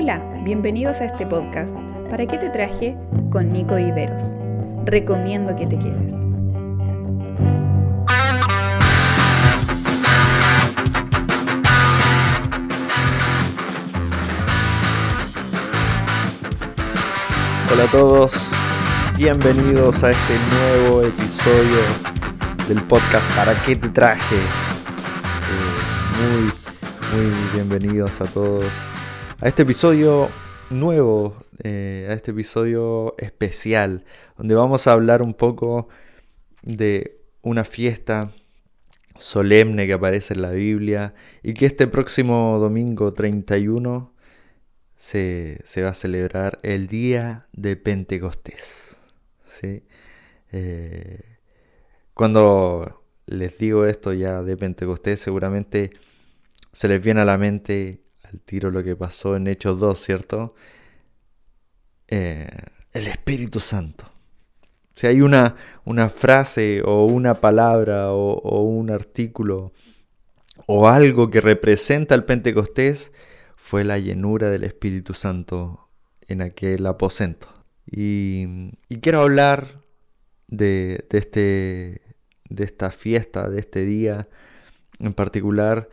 Hola, bienvenidos a este podcast. ¿Para qué te traje? Con Nico Viveros. Recomiendo que te quedes. Hola a todos, bienvenidos a este nuevo episodio del podcast ¿Para qué te traje? Eh, muy, muy bienvenidos a todos a este episodio nuevo, eh, a este episodio especial, donde vamos a hablar un poco de una fiesta solemne que aparece en la Biblia y que este próximo domingo 31 se, va a celebrar el día de Pentecostés. ¿sí? Eh, cuando les digo esto ya de Pentecostés, seguramente se les viene a la mente al tiro lo que pasó en Hechos 2, ¿cierto? Eh, el Espíritu Santo. Si hay una, una frase o una palabra o, un artículo o algo que representa el Pentecostés, fue la llenura del Espíritu Santo en aquel aposento. Y, quiero hablar de, este, de esta fiesta, de este día en particular,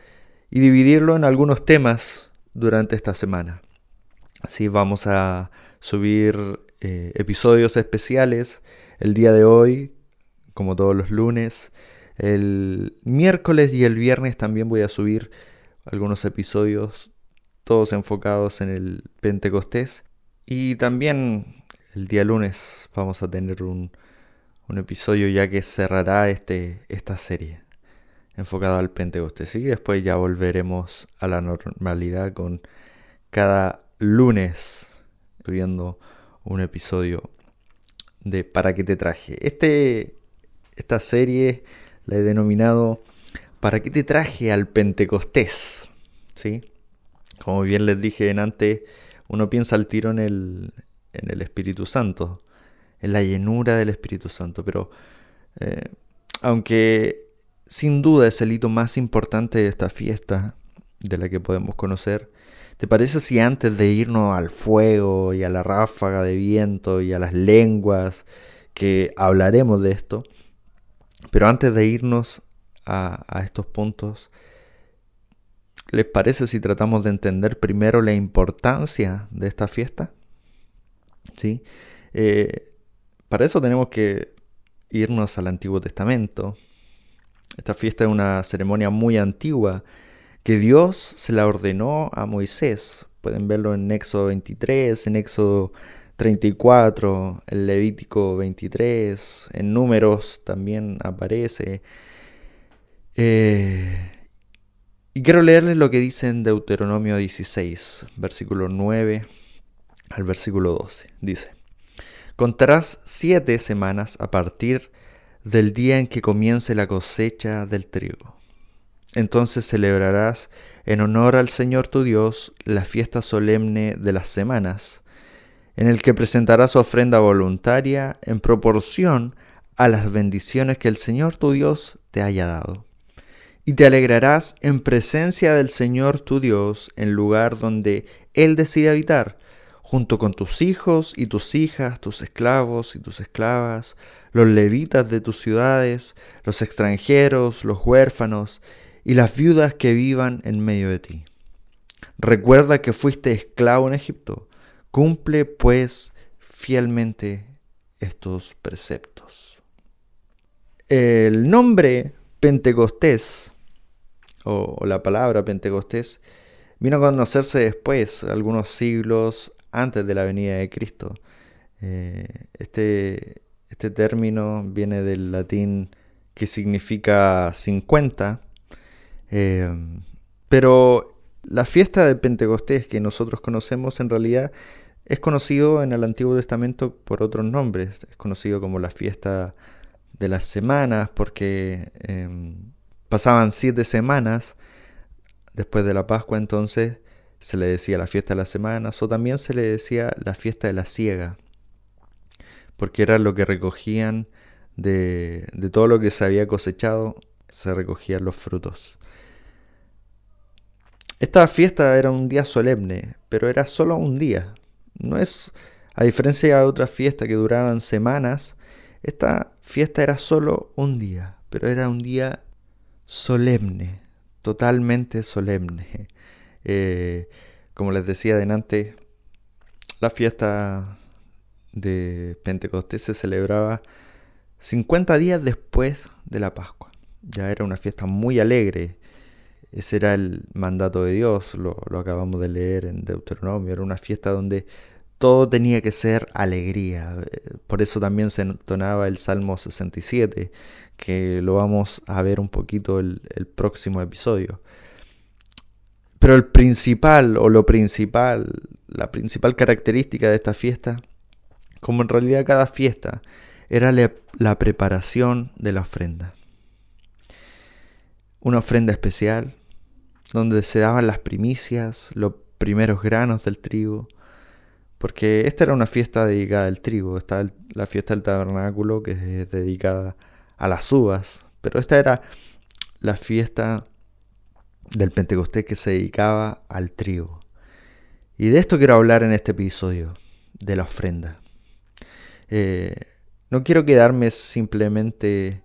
y dividirlo en algunos temas durante esta semana. Así vamos a subir eh, episodios especiales el día de hoy, como todos los lunes. El miércoles y el viernes también voy a subir algunos episodios todos enfocados en el Pentecostés. Y también el día lunes vamos a tener un, episodio ya que cerrará este, esta serie enfocada al Pentecostés. Y después ya volveremos a la normalidad con cada lunes subiendo un episodio de ¿Para qué te traje? Este, esta serie la he denominado ¿Para qué te traje al Pentecostés? ¿Sí? Como bien les dije en antes, uno piensa al tiro en el, en el Espíritu Santo, en la llenura del Espíritu Santo, pero eh, aunque sin duda es el hito más importante de esta fiesta, de la que podemos conocer, ¿te parece si antes de irnos al fuego y a la ráfaga de viento y a las lenguas, que hablaremos de esto, pero antes de irnos a, estos puntos, ¿Les parece si tratamos de entender primero la importancia de esta fiesta? ¿Sí? Eh, para eso tenemos que irnos al Antiguo Testamento. Esta fiesta es una ceremonia muy antigua que Dios se la ordenó a Moisés. Pueden verlo en Éxodo 23, en Éxodo 34, en Levítico 23, en Números también aparece. Eh, y quiero leerles lo que dice en Deuteronomio 16, versículo 9 al versículo 12. Dice, Contarás siete semanas a partir del día en que comience la cosecha del trigo. Entonces celebrarás en honor al Señor tu Dios la fiesta solemne de las semanas, en el que presentarás ofrenda voluntaria en proporción a las bendiciones que el Señor tu Dios te haya dado y te alegrarás en presencia del Señor tu Dios en lugar donde Él decide habitar, junto con tus hijos y tus hijas, tus esclavos y tus esclavas, los levitas de tus ciudades, los extranjeros, los huérfanos y las viudas que vivan en medio de ti. Recuerda que fuiste esclavo en Egipto. Cumple pues fielmente estos preceptos. El nombre Pentecostés o, la palabra Pentecostés, vino a conocerse después, algunos siglos antes de la venida de Cristo. Eh, este, este término viene del latín que significa 50, eh, pero la fiesta de Pentecostés que nosotros conocemos en realidad es conocido en el Antiguo Testamento por otros nombres. Es conocido como la fiesta de las semanas porque em, Pasaban siete semanas después de la Pascua, entonces se le decía la fiesta de las semanas o también se le decía la fiesta de la siega, porque era lo que recogían de, todo lo que se había cosechado, se recogían los frutos. esta fiesta era un día solemne, pero era solo un día. No es, a diferencia de otras fiestas que duraban semanas, esta fiesta era solo un día, pero era un día solemne, totalmente solemne. Eh, como les decía delante, la fiesta de Pentecostés se celebraba 50 días después de la Pascua. Ya era una fiesta muy alegre. Ese era el mandato de Dios, lo, acabamos de leer en Deuteronomio. Era una fiesta donde todo tenía que ser alegría. Por eso también se entonaba el Salmo 67, que lo vamos a ver un poquito el, el próximo episodio. Pero el principal o lo principal, la principal característica de esta fiesta, como en realidad cada fiesta, era la preparación de la ofrenda. Una ofrenda especial donde se daban las primicias, los primeros granos del trigo, porque esta era una fiesta dedicada al trigo, está la fiesta del tabernáculo que es dedicada a las uvas, pero esta era la fiesta del Pentecostés que se dedicaba al trigo. Y de esto quiero hablar en este episodio, de la ofrenda. Eh, no quiero quedarme simplemente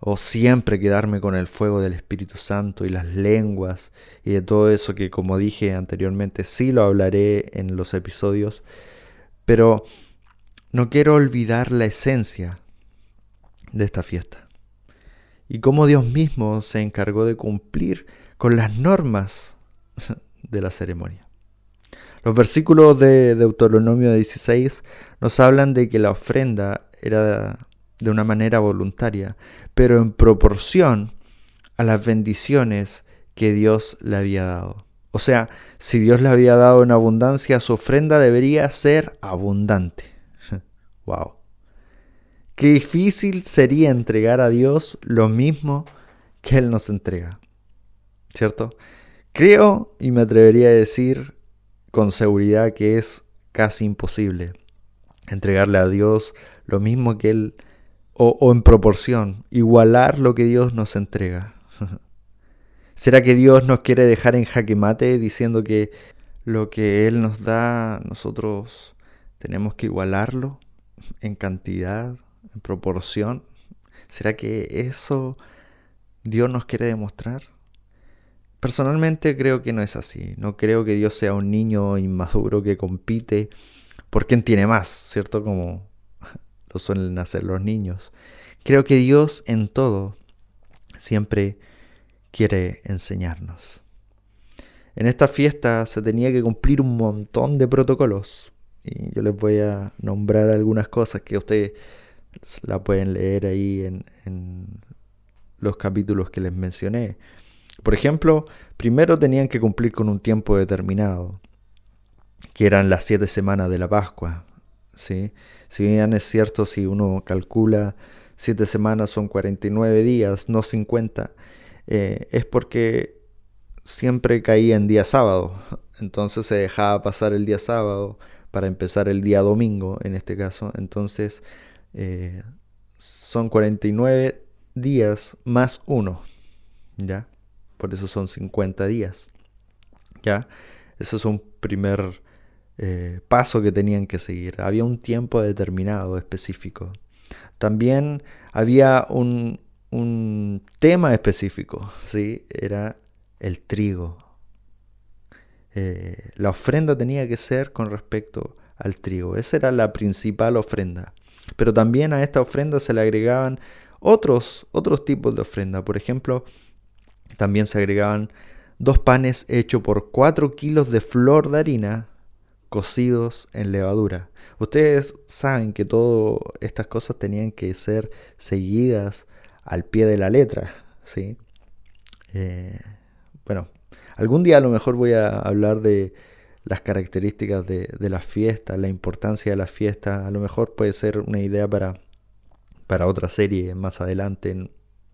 o siempre quedarme con el fuego del Espíritu Santo y las lenguas y de todo eso que como dije anteriormente sí lo hablaré en los episodios, pero no quiero olvidar la esencia de esta fiesta y cómo Dios mismo se encargó de cumplir con las normas de la ceremonia. Los versículos de Deuteronomio 16 nos hablan de que la ofrenda era de una manera voluntaria, pero en proporción a las bendiciones que Dios le había dado. O sea, si Dios le había dado en abundancia, su ofrenda debería ser abundante. wow. Qué difícil sería entregar a Dios lo mismo que Él nos entrega. ¿Cierto? Creo y me atrevería a decir con seguridad que es casi imposible entregarle a Dios lo mismo que Él, o, en proporción, igualar lo que Dios nos entrega. ¿Será que Dios nos quiere dejar en jaque mate diciendo que lo que Él nos da, nosotros tenemos que igualarlo en cantidad, en proporción? ¿Será que eso Dios nos quiere demostrar? Personalmente creo que no es así. No creo que Dios sea un niño inmaduro que compite por quién tiene más, ¿cierto? Como lo suelen hacer los niños. Creo que Dios en todo siempre quiere enseñarnos. En esta fiesta se tenía que cumplir un montón de protocolos. Y yo les voy a nombrar algunas cosas que ustedes la pueden leer ahí en, en los capítulos que les mencioné. Por ejemplo, primero tenían que cumplir con un tiempo determinado, que eran las siete semanas de la Pascua. ¿sí? Si bien es cierto, si uno calcula siete semanas son 49 días, no 50, eh, es porque siempre caía en día sábado. Entonces se dejaba pasar el día sábado para empezar el día domingo, en este caso. Entonces eh, son 49 días más uno. ¿Ya? Por eso son 50 días. ¿Ya? Eso es un primer eh, paso que tenían que seguir. Había un tiempo determinado, específico. También había un, un tema específico, ¿sí? Era el trigo. Eh, la ofrenda tenía que ser con respecto al trigo. Esa era la principal ofrenda. Pero también a esta ofrenda se le agregaban otros, otros tipos de ofrenda. Por ejemplo, también se agregaban dos panes hechos por cuatro kilos de flor de harina cocidos en levadura. Ustedes saben que todas estas cosas tenían que ser seguidas al pie de la letra, ¿sí? Eh, bueno, algún día a lo mejor voy a hablar de las características de, de la fiesta, la importancia de la fiesta. A lo mejor puede ser una idea para, para otra serie más adelante.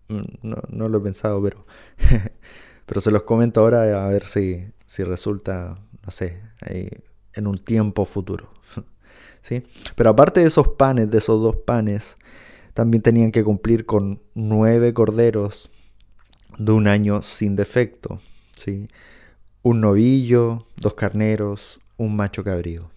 No, no lo he pensado, pero, pero se los comento ahora a ver si, si resulta, no sé, en un tiempo futuro. ¿Sí? Pero aparte de esos panes, de esos dos panes, también tenían que cumplir con nueve corderos de un año sin defecto. ¿sí? un novillo, dos carneros, un macho cabrío.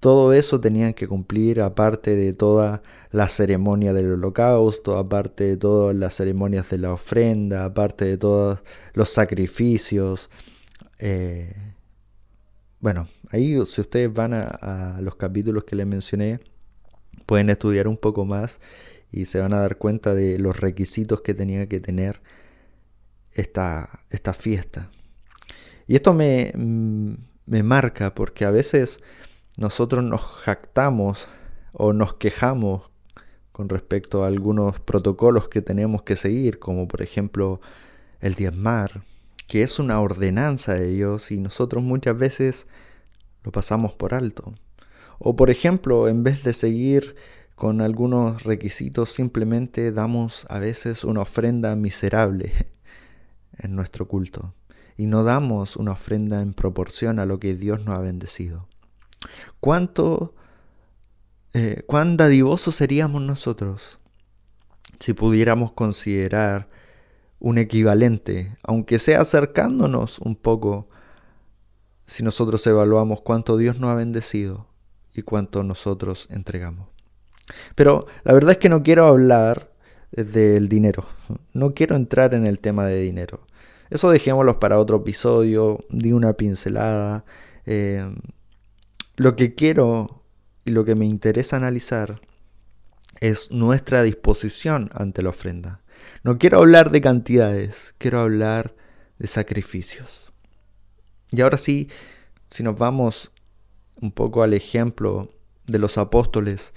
Todo eso tenían que cumplir aparte de toda la ceremonia del holocausto, aparte de todas las ceremonias de la ofrenda, aparte de todos los sacrificios. Eh, bueno, ahí si ustedes van a, los capítulos que les mencioné, pueden estudiar un poco más y se van a dar cuenta de los requisitos que tenía que tener esta, esta fiesta. Y esto me, mm, me marca porque a veces nosotros nos jactamos o nos quejamos con respecto a algunos protocolos que tenemos que seguir, como por ejemplo el diezmar, que es una ordenanza de Dios y nosotros muchas veces lo pasamos por alto. O por ejemplo, en vez de seguir con algunos requisitos, simplemente damos a veces una ofrenda miserable en nuestro culto y no damos una ofrenda en proporción a lo que Dios nos ha bendecido. ¿Cuánto, eh, cuán dadivosos seríamos nosotros si pudiéramos considerar un equivalente, aunque sea acercándonos un poco, si nosotros evaluamos cuánto Dios nos ha bendecido y cuánto nosotros entregamos. Pero la verdad es que no quiero hablar del dinero, no quiero entrar en el tema de dinero. Eso dejémoslo para otro episodio, di una pincelada. Eh, lo que quiero y lo que me interesa analizar es nuestra disposición ante la ofrenda. No quiero hablar de cantidades, quiero hablar de sacrificios. Y ahora sí, si nos vamos un poco al ejemplo de los apóstoles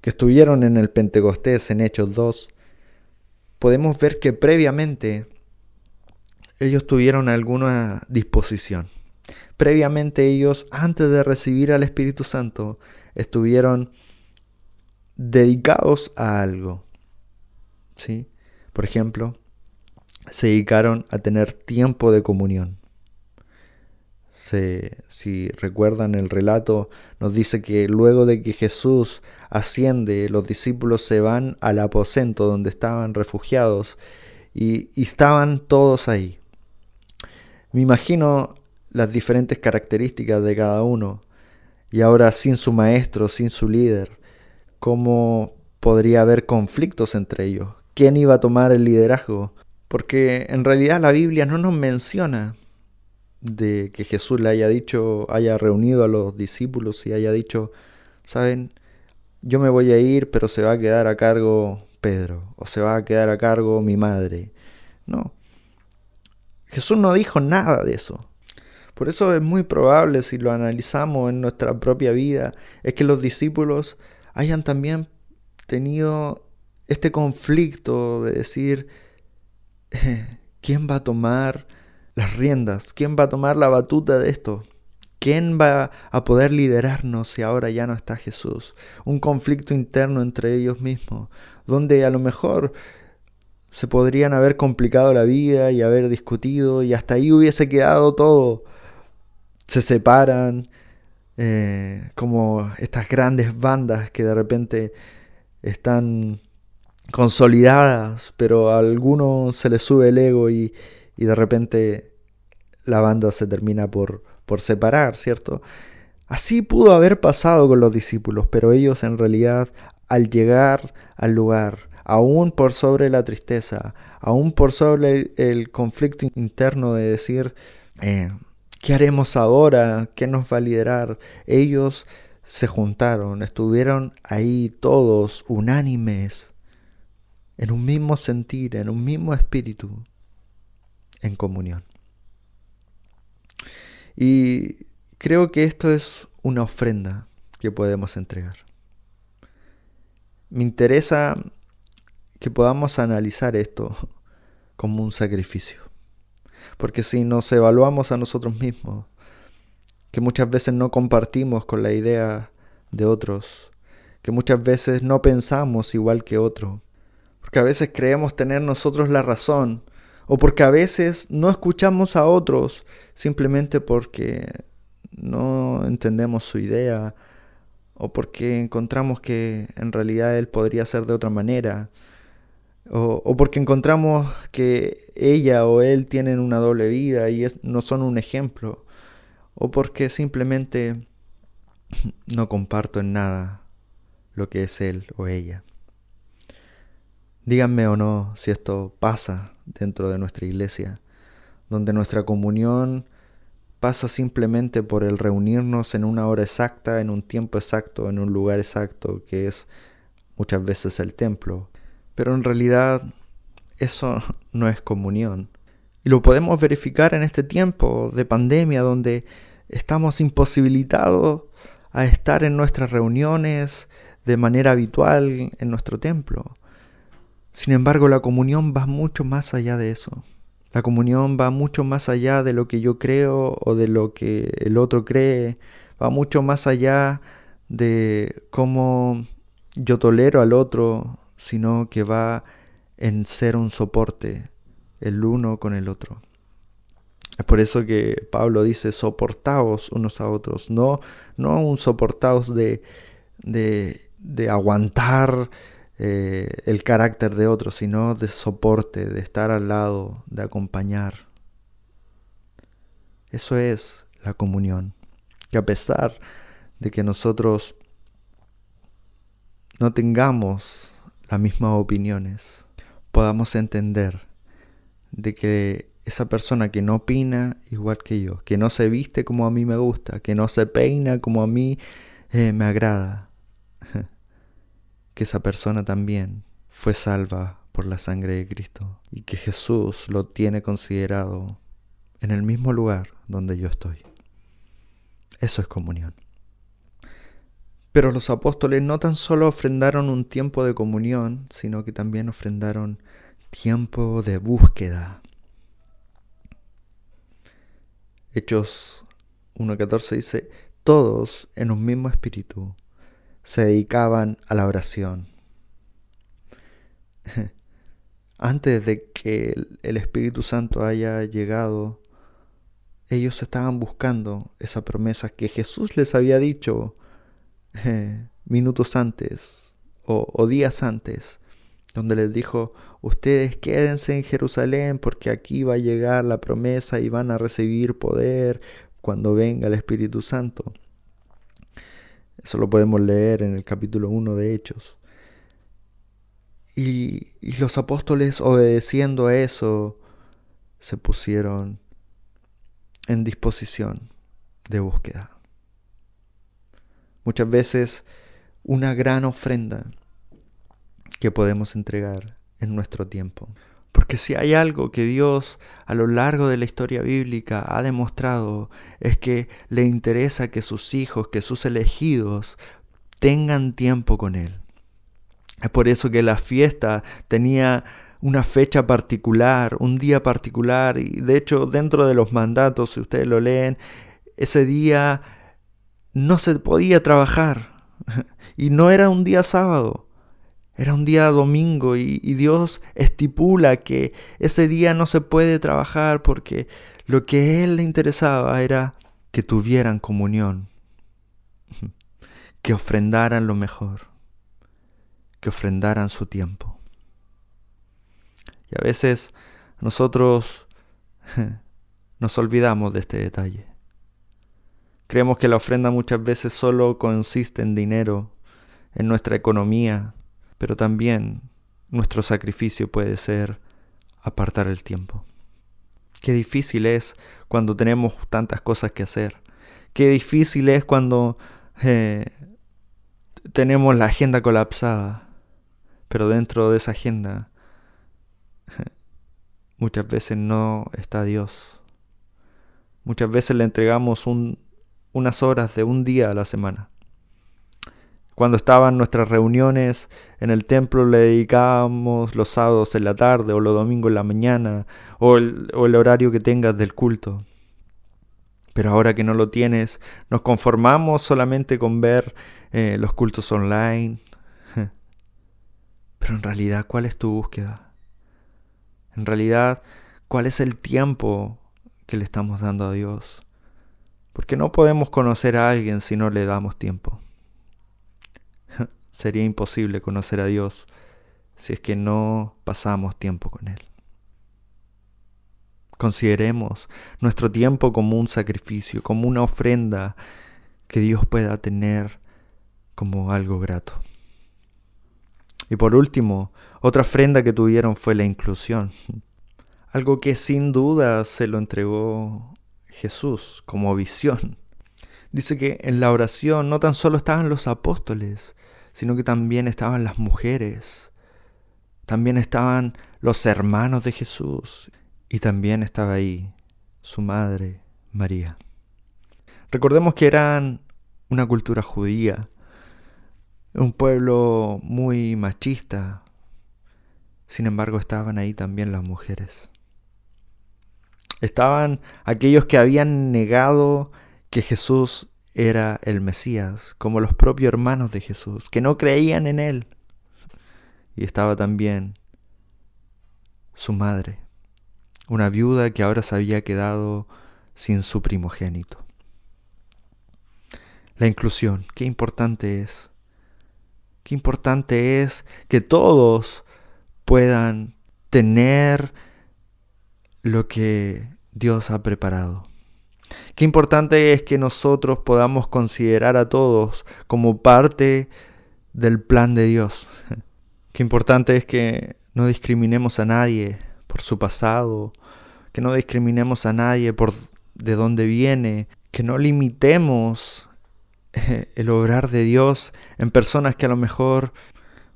que estuvieron en el Pentecostés en Hechos 2, podemos ver que previamente ellos tuvieron alguna disposición. Previamente ellos, antes de recibir al Espíritu Santo, estuvieron dedicados a algo. ¿sí? Por ejemplo, se dedicaron a tener tiempo de comunión. si recuerdan el relato, nos dice que luego de que Jesús asciende, los discípulos se van al aposento donde estaban refugiados y estaban todos ahí. Me imagino las diferentes características de cada uno. Y ahora sin su maestro, sin su líder, ¿cómo podría haber conflictos entre ellos? ¿Quién iba a tomar el liderazgo? Porque en realidad la Biblia no nos menciona de que Jesús le haya dicho, haya reunido a los discípulos y haya dicho, saben, yo me voy a ir, pero se va a quedar a cargo Pedro, o se va a quedar a cargo mi madre. No. Jesús no dijo nada de eso. Por eso es muy probable, si lo analizamos en nuestra propia vida, es que los discípulos hayan también tenido este conflicto de decir, ¿quién va a tomar las riendas? ¿Quién va a tomar la batuta de esto? ¿Quién va a poder liderarnos si ahora ya no está Jesús? Un conflicto interno entre ellos mismos, donde a lo mejor se podrían haber complicado la vida y haber discutido y hasta ahí hubiese quedado todo se separan, eh, como estas grandes bandas que de repente están consolidadas, pero a algunos se les sube el ego y, y de repente la banda se termina por, por separar, ¿cierto? Así pudo haber pasado con los discípulos, pero ellos en realidad al llegar al lugar, aún por sobre la tristeza, aún por sobre el, conflicto interno de decir, eh, ¿Qué haremos ahora? ¿Qué nos va a liderar? Ellos se juntaron, estuvieron ahí todos unánimes, en un mismo sentir, en un mismo espíritu, en comunión. Y creo que esto es una ofrenda que podemos entregar. Me interesa que podamos analizar esto como un sacrificio. Porque si nos evaluamos a nosotros mismos, que muchas veces no compartimos con la idea de otros, que muchas veces no pensamos igual que otro, porque a veces creemos tener nosotros la razón, o porque a veces no escuchamos a otros simplemente porque no entendemos su idea, o porque encontramos que en realidad él podría ser de otra manera. O, porque encontramos que ella o él tienen una doble vida y no son un ejemplo, o porque simplemente no comparto en nada lo que es él o ella. Díganme o no si esto pasa dentro de nuestra iglesia, donde nuestra comunión pasa simplemente por el reunirnos en una hora exacta, en un tiempo exacto, en un lugar exacto, que es muchas veces el templo. Pero en realidad eso no es comunión. Y lo podemos verificar en este tiempo de pandemia donde estamos imposibilitados a estar en nuestras reuniones de manera habitual en nuestro templo. Sin embargo, la comunión va mucho más allá de eso. La comunión va mucho más allá de lo que yo creo o de lo que el otro cree. Va mucho más allá de cómo yo tolero al otro, sino que va en ser un soporte el uno con el otro. Es por eso que Pablo dice soportaos unos a otros, no, no un soportaos de, de, de aguantar eh, el carácter de otros, sino de soporte, de estar al lado, de acompañar. Eso es la comunión. Que a pesar de que nosotros no tengamos las mismas opiniones, podamos entender de que esa persona que no opina igual que yo, que no se viste como a mí me gusta, que no se peina como a mí eh, me agrada, que esa persona también fue salva por la sangre de Cristo y que Jesús lo tiene considerado en el mismo lugar donde yo estoy. Eso es comunión. Pero los apóstoles no tan solo ofrendaron un tiempo de comunión, sino que también ofrendaron tiempo de búsqueda. Hechos 1.14 dice, todos en un mismo espíritu se dedicaban a la oración. Antes de que el Espíritu Santo haya llegado, ellos estaban buscando esa promesa que Jesús les había dicho minutos antes o, días antes, donde les dijo, ustedes quédense en Jerusalén porque aquí va a llegar la promesa y van a recibir poder cuando venga el Espíritu Santo. Eso lo podemos leer en el capítulo 1 de Hechos. Y los apóstoles obedeciendo a eso se pusieron en disposición de búsqueda. Muchas veces una gran ofrenda que podemos entregar en nuestro tiempo. Porque si hay algo que Dios a lo largo de la historia bíblica ha demostrado es que le interesa que sus hijos, que sus elegidos tengan tiempo con Él. Es por eso que la fiesta tenía una fecha particular, un día particular, y de hecho dentro de los mandatos, si ustedes lo leen, ese día no se podía trabajar y no era un día sábado, era un día domingo y, Dios estipula que ese día no se puede trabajar porque lo que a Él le interesaba era que tuvieran comunión, que ofrendaran lo mejor, que ofrendaran su tiempo. Y a veces nosotros nos olvidamos de este detalle. Creemos que la ofrenda muchas veces solo consiste en dinero, en nuestra economía, pero también nuestro sacrificio puede ser apartar el tiempo. Qué difícil es cuando tenemos tantas cosas que hacer. Qué difícil es cuando eh, tenemos la agenda colapsada. Pero dentro de esa agenda muchas veces no está Dios. Muchas veces le entregamos unas horas de un día a la semana. Cuando estaban nuestras reuniones en el templo le dedicábamos los sábados en la tarde o los domingos en la mañana o el, horario que tengas del culto. Pero ahora que no lo tienes, nos conformamos solamente con ver eh, los cultos online. Pero en realidad, ¿cuál es tu búsqueda? En realidad, ¿cuál es el tiempo que le estamos dando a Dios? Porque no podemos conocer a alguien si no le damos tiempo sería imposible conocer a Dios si es que no pasamos tiempo con Él. Consideremos nuestro tiempo como un sacrificio, como una ofrenda que Dios pueda tener como algo grato. Y por último, otra ofrenda que tuvieron fue la inclusión. Algo que sin duda se lo entregó Jesús como visión. Dice que en la oración no tan solo estaban los apóstoles, sino que también estaban las mujeres, también estaban los hermanos de Jesús y también estaba ahí su madre, María. Recordemos que eran una cultura judía, un pueblo muy machista, sin embargo estaban ahí también las mujeres. Estaban aquellos que habían negado que Jesús era el Mesías, como los propios hermanos de Jesús, que no creían en él. Y estaba también su madre, una viuda que ahora se había quedado sin su primogénito. La inclusión, qué importante es. Qué importante es que todos puedan tener lo que Dios ha preparado. Qué importante es que nosotros podamos considerar a todos como parte del plan de Dios. Qué importante es que no discriminemos a nadie por su pasado, que no discriminemos a nadie por de dónde viene, que no limitemos el obrar de Dios en personas que a lo mejor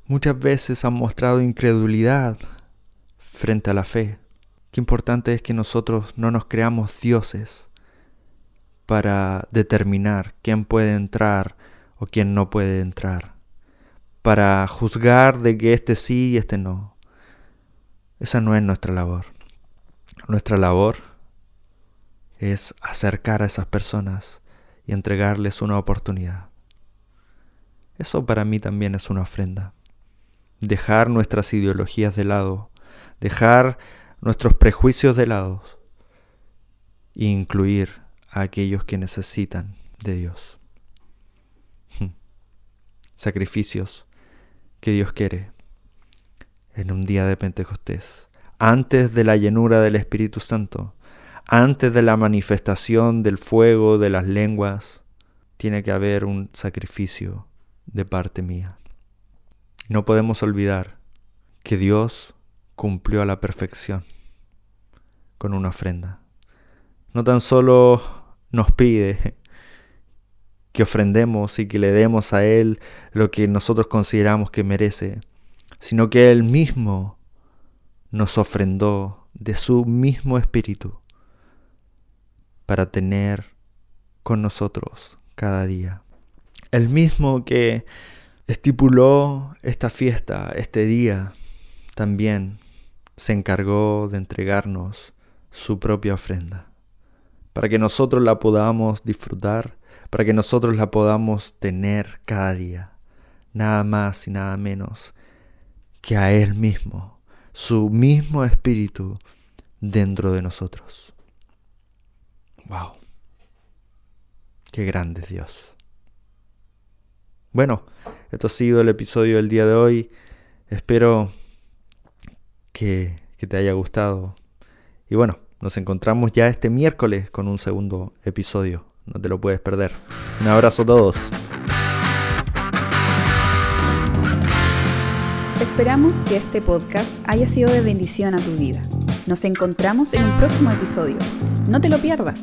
muchas veces han mostrado incredulidad frente a la fe. Qué importante es que nosotros no nos creamos dioses para determinar quién puede entrar o quién no puede entrar, para juzgar de que este sí y este no. Esa no es nuestra labor. Nuestra labor es acercar a esas personas y entregarles una oportunidad. Eso para mí también es una ofrenda. Dejar nuestras ideologías de lado, dejar nuestros prejuicios de lado e incluir a aquellos que necesitan de Dios. Sacrificios que Dios quiere en un día de Pentecostés, antes de la llenura del Espíritu Santo, antes de la manifestación del fuego de las lenguas, tiene que haber un sacrificio de parte mía. No podemos olvidar que Dios cumplió a la perfección con una ofrenda. No tan solo nos pide que ofrendemos y que le demos a Él lo que nosotros consideramos que merece, sino que Él mismo nos ofrendó de su mismo espíritu para tener con nosotros cada día. El mismo que estipuló esta fiesta, este día, también se encargó de entregarnos su propia ofrenda, para que nosotros la podamos disfrutar, para que nosotros la podamos tener cada día, nada más y nada menos que a Él mismo, su mismo espíritu dentro de nosotros. Wow. Qué grande Dios. Bueno, esto ha sido el episodio del día de hoy. Espero que, te haya gustado. Y bueno, nos encontramos ya este miércoles con un segundo episodio. No te lo puedes perder. Un abrazo a todos. Esperamos que este podcast haya sido de bendición a tu vida. Nos encontramos en un próximo episodio. No te lo pierdas.